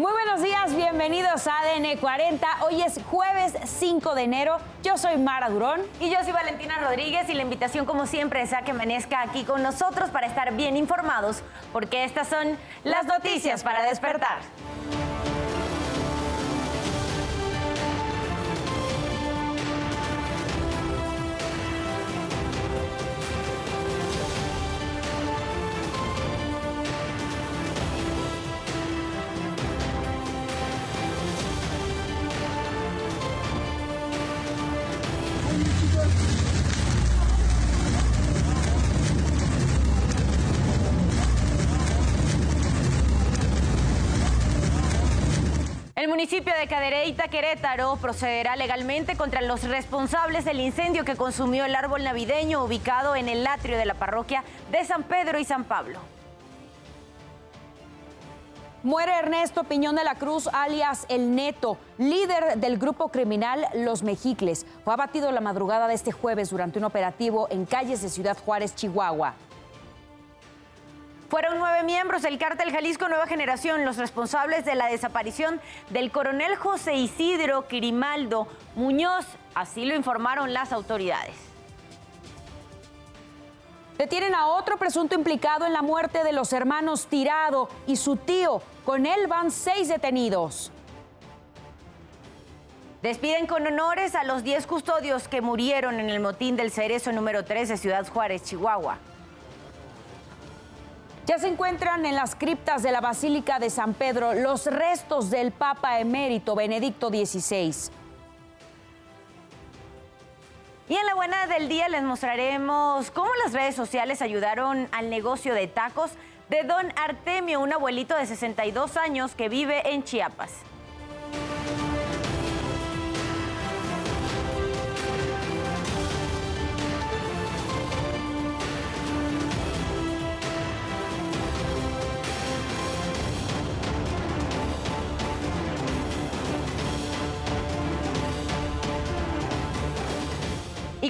Muy buenos días, bienvenidos a ADN 40. Hoy es jueves 5 de enero. Yo soy Mara Durón. Y yo soy Valentina Rodríguez y la invitación como siempre es a que amanezca aquí con nosotros para estar bien informados, porque estas son las noticias para despertar. El municipio de Cadereyta, Querétaro, procederá legalmente contra los responsables del incendio que consumió el árbol navideño ubicado en el atrio de la parroquia de San Pedro y San Pablo. Muere Ernesto Piñón de la Cruz, alias El Neto, líder del grupo criminal Los Mejicles. Fue abatido la madrugada de este jueves durante un operativo en calles de Ciudad Juárez, Chihuahua. Fueron nueve miembros del cártel Jalisco Nueva Generación los responsables de la desaparición del coronel José Isidro Quirimaldo Muñoz, así lo informaron las autoridades. Detienen a otro presunto implicado en la muerte de los hermanos Tirado y su tío. Con él van seis detenidos. Despiden con honores a los 10 custodios que murieron en el motín del Cerezo número 3 de Ciudad Juárez, Chihuahua. Ya se encuentran en las criptas de la Basílica de San Pedro los restos del Papa emérito Benedicto XVI. Y en la buena del día les mostraremos cómo las redes sociales ayudaron al negocio de tacos de don Artemio, un abuelito de 62 años que vive en Chiapas.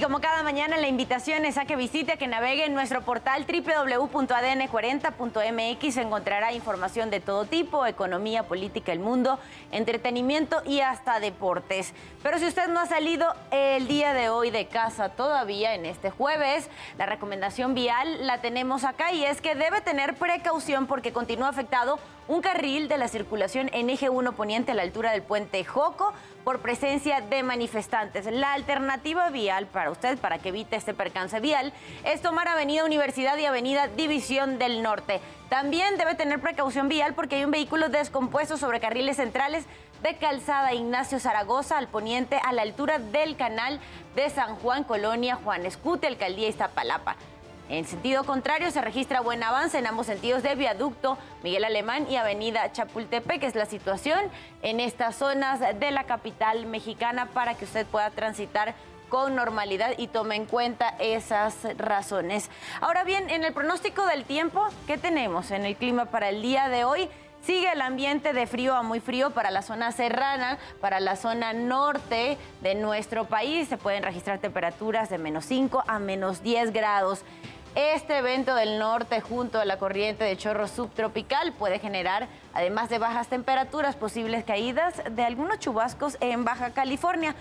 Y como cada mañana, la invitación es a que visite, que navegue en nuestro portal www.adn40.mx. Encontrará información de todo tipo, economía, política, el mundo, entretenimiento y hasta deportes. Pero si usted no ha salido el día de hoy de casa todavía, en este jueves, la recomendación vial la tenemos acá y es que debe tener precaución porque continúa afectado un carril de la circulación en eje 1 poniente a la altura del puente Joco por presencia de manifestantes. La alternativa vial para usted, para que evite este percance vial, es tomar Avenida Universidad y Avenida División del Norte. También debe tener precaución vial porque hay un vehículo descompuesto sobre carriles centrales de Calzada Ignacio Zaragoza al poniente a la altura del canal de San Juan, Colonia Juan Escute, Alcaldía Iztapalapa. En sentido contrario, se registra buen avance en ambos sentidos de viaducto Miguel Alemán y Avenida Chapultepec, que es la situación en estas zonas de la capital mexicana para que usted pueda transitar con normalidad y tome en cuenta esas razones. Ahora bien, en el pronóstico del tiempo, ¿qué tenemos en el clima para el día de hoy? Sigue el ambiente de frío a muy frío para la zona serrana, para la zona norte de nuestro país. Se pueden registrar temperaturas de menos 5 a menos 10 grados. Este evento del norte junto a la corriente de chorro subtropical puede generar, además de bajas temperaturas, posibles caídas de algunos chubascos en Baja California.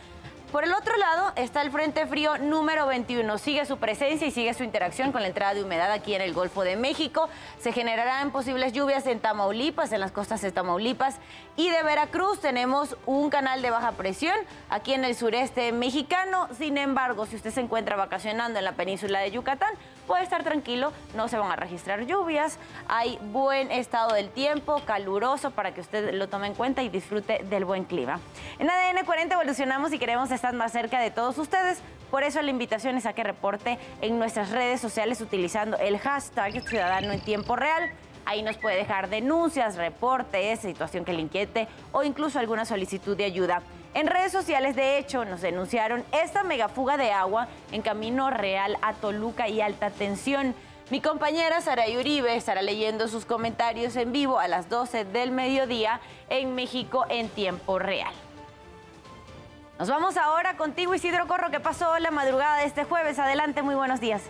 Por el otro lado está el Frente Frío número 21. Sigue su presencia y sigue su interacción con la entrada de humedad aquí en el Golfo de México. Se generarán posibles lluvias en Tamaulipas, en las costas de Tamaulipas y de Veracruz. Tenemos un canal de baja presión aquí en el sureste mexicano. Sin embargo, si usted se encuentra vacacionando en la península de Yucatán, puede estar tranquilo, no se van a registrar lluvias. Hay buen estado del tiempo, caluroso para que usted lo tome en cuenta y disfrute del buen clima. En ADN 40 evolucionamos y queremos estar más cerca de todos ustedes. Por eso la invitación es a que reporte en nuestras redes sociales utilizando el hashtag Ciudadano en Tiempo Real. Ahí nos puede dejar denuncias, reportes, situación que le inquiete o incluso alguna solicitud de ayuda. En redes sociales, de hecho, nos denunciaron esta megafuga de agua en Camino Real a Toluca y alta tensión. Mi compañera Sara Uribe estará leyendo sus comentarios en vivo a las 12 del mediodía en México en tiempo real. Nos vamos ahora contigo, Isidro Corro, que pasó la madrugada de este jueves. Adelante, muy buenos días.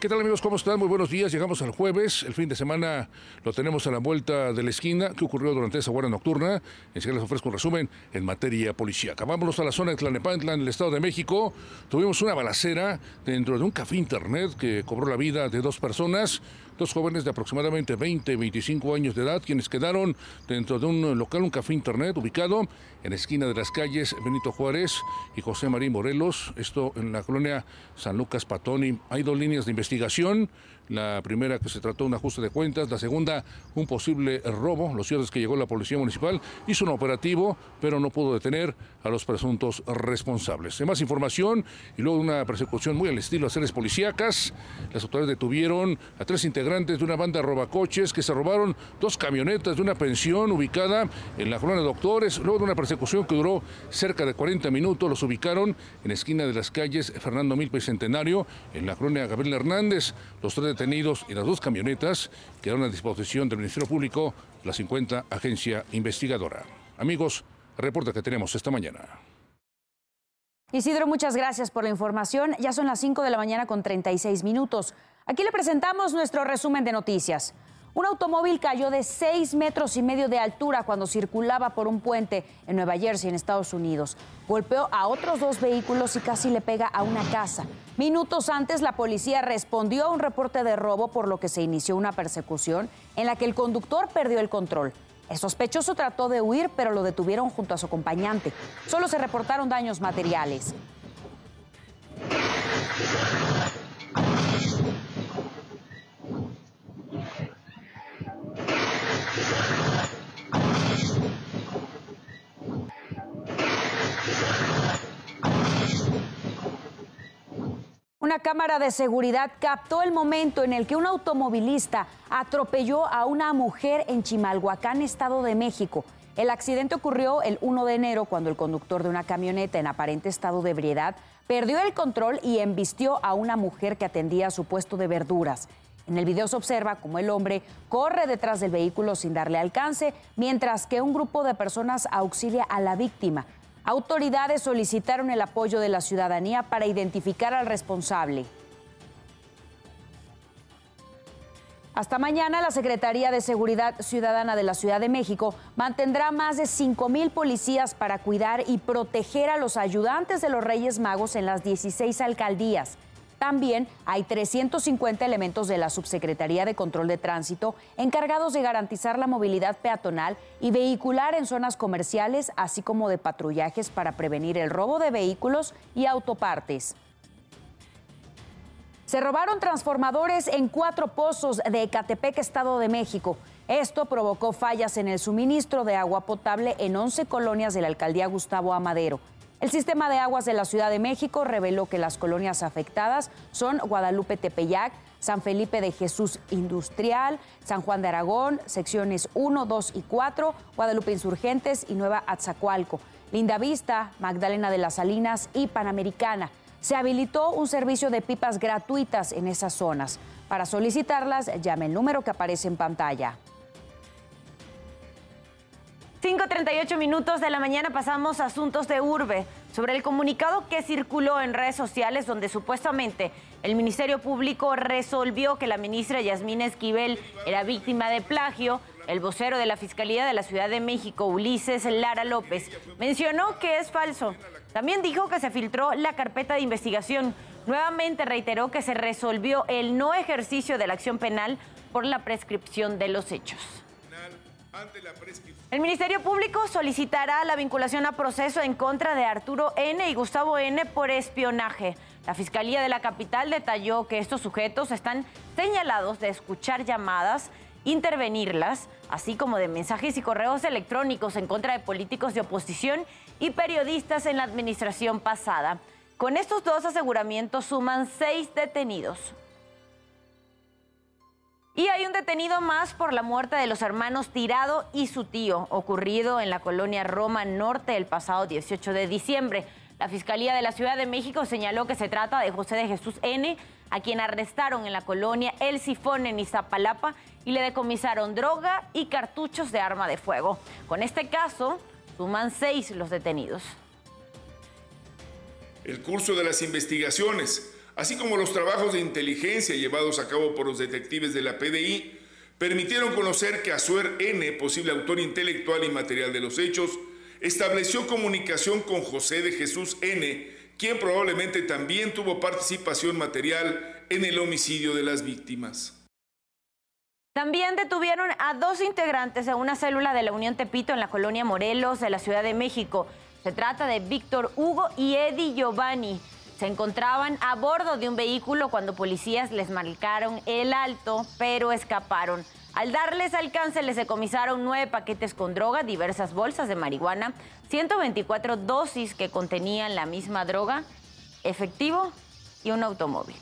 ¿Qué tal amigos? ¿Cómo están? Muy buenos días. Llegamos al jueves. El fin de semana lo tenemos a la vuelta de la esquina. ¿Qué ocurrió durante esa hora nocturna? Enseguida les ofrezco un resumen en materia policíaca. Vámonos a la zona de Tlanepantla, en el Estado de México. Tuvimos una balacera dentro de un café internet que cobró la vida de dos personas dos jóvenes de aproximadamente 20, 25 años de edad, quienes quedaron dentro de un local, un café internet ubicado en la esquina de las calles Benito Juárez y José María Morelos, esto en la colonia San Lucas Patoni. Hay dos líneas de investigación. La primera que se trató de un ajuste de cuentas, la segunda un posible robo. Lo cierto es que llegó la policía municipal, hizo un operativo, pero no pudo detener a los presuntos responsables. En más información y luego de una persecución muy al estilo de seres policíacas, las autoridades detuvieron a tres integrantes de una banda robacoches que se robaron dos camionetas de una pensión ubicada en la colonia de Doctores. Luego de una persecución que duró cerca de 40 minutos, los ubicaron en esquina de las calles Fernando Milpa y Centenario, en la colonia Gabriel Hernández. Los tres y las dos camionetas quedaron a disposición del Ministerio Público, la 50 agencia investigadora. Amigos, reporte que tenemos esta mañana. Isidro, muchas gracias por la información. Ya son las 5 de la mañana con 36 minutos. Aquí le presentamos nuestro resumen de noticias. Un automóvil cayó de seis metros y medio de altura cuando circulaba por un puente en Nueva Jersey, en Estados Unidos. Golpeó a otros dos vehículos y casi le pega a una casa. Minutos antes, la policía respondió a un reporte de robo, por lo que se inició una persecución en la que el conductor perdió el control. El sospechoso trató de huir, pero lo detuvieron junto a su acompañante. Solo se reportaron daños materiales. Una cámara de seguridad captó el momento en el que un automovilista atropelló a una mujer en Chimalhuacán, Estado de México. El accidente ocurrió el 1 de enero cuando el conductor de una camioneta en aparente estado de ebriedad perdió el control y embistió a una mujer que atendía su puesto de verduras. En el video se observa cómo el hombre corre detrás del vehículo sin darle alcance, mientras que un grupo de personas auxilia a la víctima. Autoridades solicitaron el apoyo de la ciudadanía para identificar al responsable. Hasta mañana, la Secretaría de Seguridad Ciudadana de la Ciudad de México mantendrá más de 5 mil policías para cuidar y proteger a los ayudantes de los Reyes Magos en las 16 alcaldías. También hay 350 elementos de la Subsecretaría de Control de Tránsito encargados de garantizar la movilidad peatonal y vehicular en zonas comerciales, así como de patrullajes para prevenir el robo de vehículos y autopartes. Se robaron transformadores en cuatro pozos de Ecatepec, Estado de México. Esto provocó fallas en el suministro de agua potable en 11 colonias de la alcaldía Gustavo Amadero. El sistema de aguas de la Ciudad de México reveló que las colonias afectadas son Guadalupe Tepeyac, San Felipe de Jesús Industrial, San Juan de Aragón, secciones 1, 2 y 4, Guadalupe Insurgentes y Nueva Atzacualco, Linda Vista, Magdalena de las Salinas y Panamericana. Se habilitó un servicio de pipas gratuitas en esas zonas. Para solicitarlas, llame el número que aparece en pantalla. 5.38 minutos de la mañana pasamos a asuntos de urbe sobre el comunicado que circuló en redes sociales donde supuestamente el Ministerio Público resolvió que la ministra Yasmina Esquivel era víctima de plagio. El vocero de la Fiscalía de la Ciudad de México, Ulises Lara López, mencionó que es falso. También dijo que se filtró la carpeta de investigación. Nuevamente reiteró que se resolvió el no ejercicio de la acción penal por la prescripción de los hechos. El Ministerio Público solicitará la vinculación a proceso en contra de Arturo N. y Gustavo N. por espionaje. La Fiscalía de la capital detalló que estos sujetos están señalados de escuchar llamadas, intervenirlas, así como de mensajes y correos electrónicos en contra de políticos de oposición y periodistas en la administración pasada. Con estos dos aseguramientos suman seis detenidos. Y hay un detenido más por la muerte de los hermanos Tirado y su tío, ocurrido en la colonia Roma Norte el pasado 18 de diciembre. La Fiscalía de la Ciudad de México señaló que se trata de José de Jesús N., a quien arrestaron en la colonia El Sifón en Iztapalapa y le decomisaron droga y cartuchos de arma de fuego. Con este caso, suman seis los detenidos. El curso de las investigaciones así como los trabajos de inteligencia llevados a cabo por los detectives de la PDI, permitieron conocer que Azuer N., posible autor intelectual y material de los hechos, estableció comunicación con José de Jesús N., quien probablemente también tuvo participación material en el homicidio de las víctimas. También detuvieron a dos integrantes de una célula de la Unión Tepito en la colonia Morelos de la Ciudad de México. Se trata de Víctor Hugo y Eddie Giovanni. Se encontraban a bordo de un vehículo cuando policías les marcaron el alto, pero escaparon. Al darles alcance, les decomisaron nueve paquetes con droga, diversas bolsas de marihuana, 124 dosis que contenían la misma droga, efectivo y un automóvil.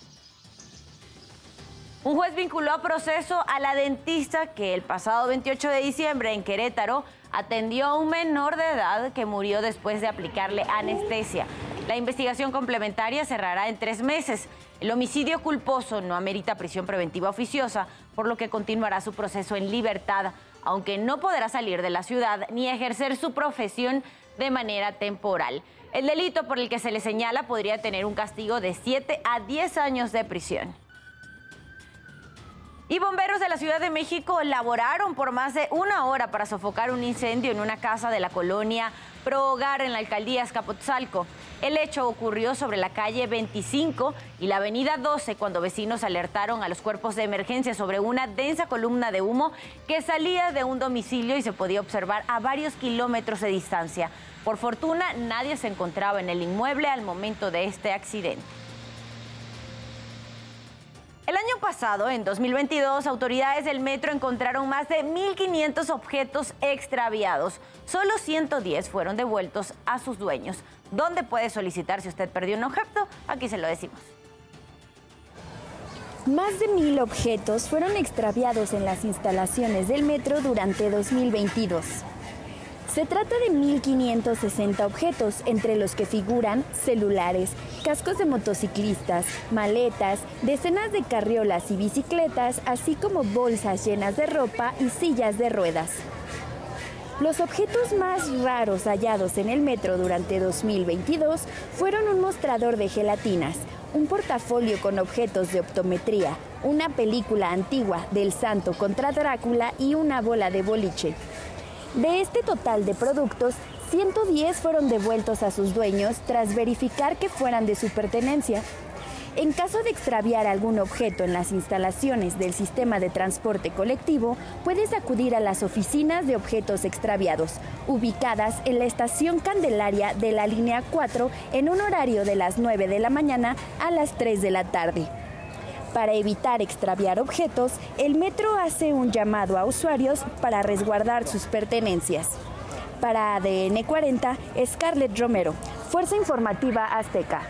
Un juez vinculó a proceso a la dentista que el pasado 28 de diciembre en Querétaro atendió a un menor de edad que murió después de aplicarle anestesia. La investigación complementaria cerrará en tres meses. El homicidio culposo no amerita prisión preventiva oficiosa, por lo que continuará su proceso en libertad, aunque no podrá salir de la ciudad ni ejercer su profesión de manera temporal. El delito por el que se le señala podría tener un castigo de 7 a 10 años de prisión. Y bomberos de la Ciudad de México laboraron por más de una hora para sofocar un incendio en una casa de la colonia Pro Hogar en la alcaldía Escapotzalco. El hecho ocurrió sobre la calle 25 y la avenida 12 cuando vecinos alertaron a los cuerpos de emergencia sobre una densa columna de humo que salía de un domicilio y se podía observar a varios kilómetros de distancia. Por fortuna, nadie se encontraba en el inmueble al momento de este accidente. El año pasado, en 2022, autoridades del metro encontraron más de 1.500 objetos extraviados. Solo 110 fueron devueltos a sus dueños. ¿Dónde puede solicitar si usted perdió un objeto? Aquí se lo decimos. Más de mil objetos fueron extraviados en las instalaciones del metro durante 2022. Se trata de 1.560 objetos, entre los que figuran celulares, cascos de motociclistas, maletas, decenas de carriolas y bicicletas, así como bolsas llenas de ropa y sillas de ruedas. Los objetos más raros hallados en el metro durante 2022 fueron un mostrador de gelatinas, un portafolio con objetos de optometría, una película antigua del santo contra Drácula y una bola de boliche. De este total de productos, 110 fueron devueltos a sus dueños tras verificar que fueran de su pertenencia. En caso de extraviar algún objeto en las instalaciones del sistema de transporte colectivo, puedes acudir a las oficinas de objetos extraviados, ubicadas en la estación Candelaria de la línea 4 en un horario de las 9 de la mañana a las 3 de la tarde. Para evitar extraviar objetos, el metro hace un llamado a usuarios para resguardar sus pertenencias. Para ADN 40, Scarlett Romero, Fuerza Informativa Azteca.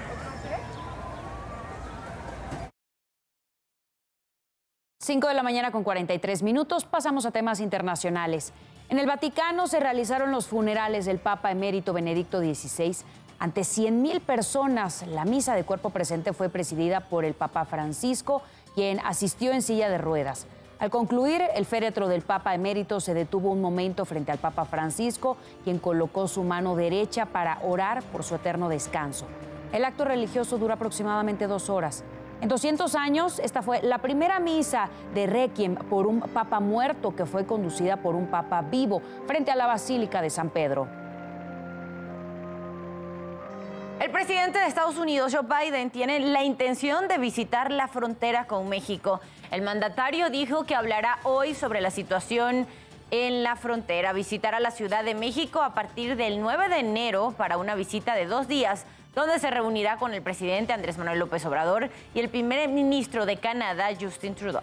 Cinco de la mañana con 43 minutos, pasamos a temas internacionales. En el Vaticano se realizaron los funerales del Papa emérito Benedicto XVI ante 100.000 personas. La misa de cuerpo presente fue presidida por el Papa Francisco, quien asistió en silla de ruedas. Al concluir, el féretro del Papa emérito se detuvo un momento frente al Papa Francisco, quien colocó su mano derecha para orar por su eterno descanso. El acto religioso dura aproximadamente dos horas. En 200 años, esta fue la primera misa de Requiem por un Papa muerto que fue conducida por un Papa vivo frente a la Basílica de San Pedro. El presidente de Estados Unidos, Joe Biden, tiene la intención de visitar la frontera con México. El mandatario dijo que hablará hoy sobre la situación en la frontera. Visitará la Ciudad de México a partir del 9 de enero para una visita de dos días, donde se reunirá con el presidente Andrés Manuel López Obrador y el primer ministro de Canadá, Justin Trudeau.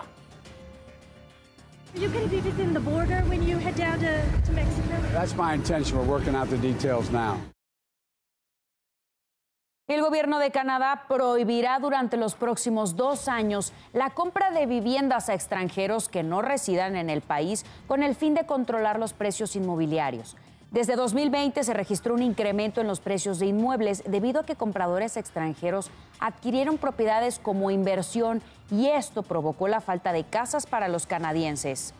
That's my intention. We're working out the details now. El gobierno de Canadá prohibirá durante los próximos dos años la compra de viviendas a extranjeros que no residan en el país con el fin de controlar los precios inmobiliarios. Desde 2020 se registró un incremento en los precios de inmuebles debido a que compradores extranjeros adquirieron propiedades como inversión y esto provocó la falta de casas para los canadienses.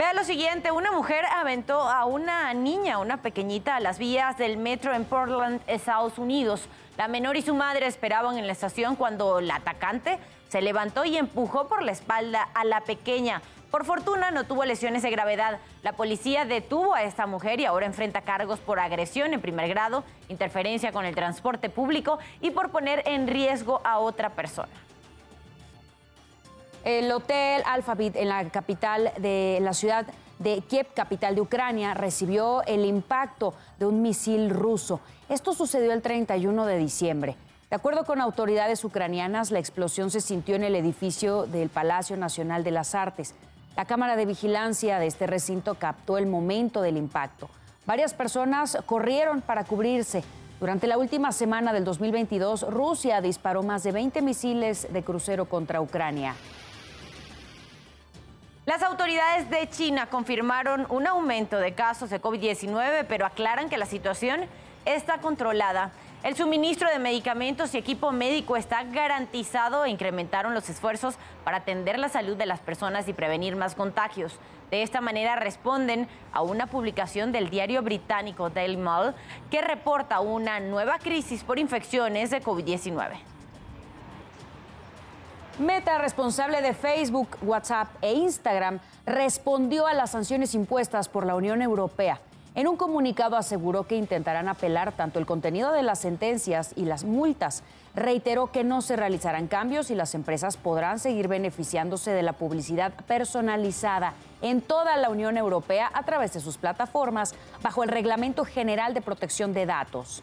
Vea lo siguiente, una mujer aventó a una niña, una pequeñita, a las vías del metro en Portland, Estados Unidos. La menor y su madre esperaban en la estación cuando la atacante se levantó y empujó por la espalda a la pequeña. Por fortuna no tuvo lesiones de gravedad. La policía detuvo a esta mujer y ahora enfrenta cargos por agresión en primer grado, interferencia con el transporte público y por poner en riesgo a otra persona. El hotel Alphabet en la capital de la ciudad de Kiev, capital de Ucrania, recibió el impacto de un misil ruso. Esto sucedió el 31 de diciembre. De acuerdo con autoridades ucranianas, la explosión se sintió en el edificio del Palacio Nacional de las Artes. La cámara de vigilancia de este recinto captó el momento del impacto. Varias personas corrieron para cubrirse. Durante la última semana del 2022, Rusia disparó más de 20 misiles de crucero contra Ucrania. Las autoridades de China confirmaron un aumento de casos de COVID-19, pero aclaran que la situación está controlada. El suministro de medicamentos y equipo médico está garantizado e incrementaron los esfuerzos para atender la salud de las personas y prevenir más contagios. De esta manera responden a una publicación del diario británico Daily Mail que reporta una nueva crisis por infecciones de COVID-19. Meta, responsable de Facebook, WhatsApp e Instagram, respondió a las sanciones impuestas por la Unión Europea. En un comunicado aseguró que intentarán apelar tanto el contenido de las sentencias y las multas. Reiteró que no se realizarán cambios y las empresas podrán seguir beneficiándose de la publicidad personalizada en toda la Unión Europea a través de sus plataformas bajo el Reglamento General de Protección de Datos.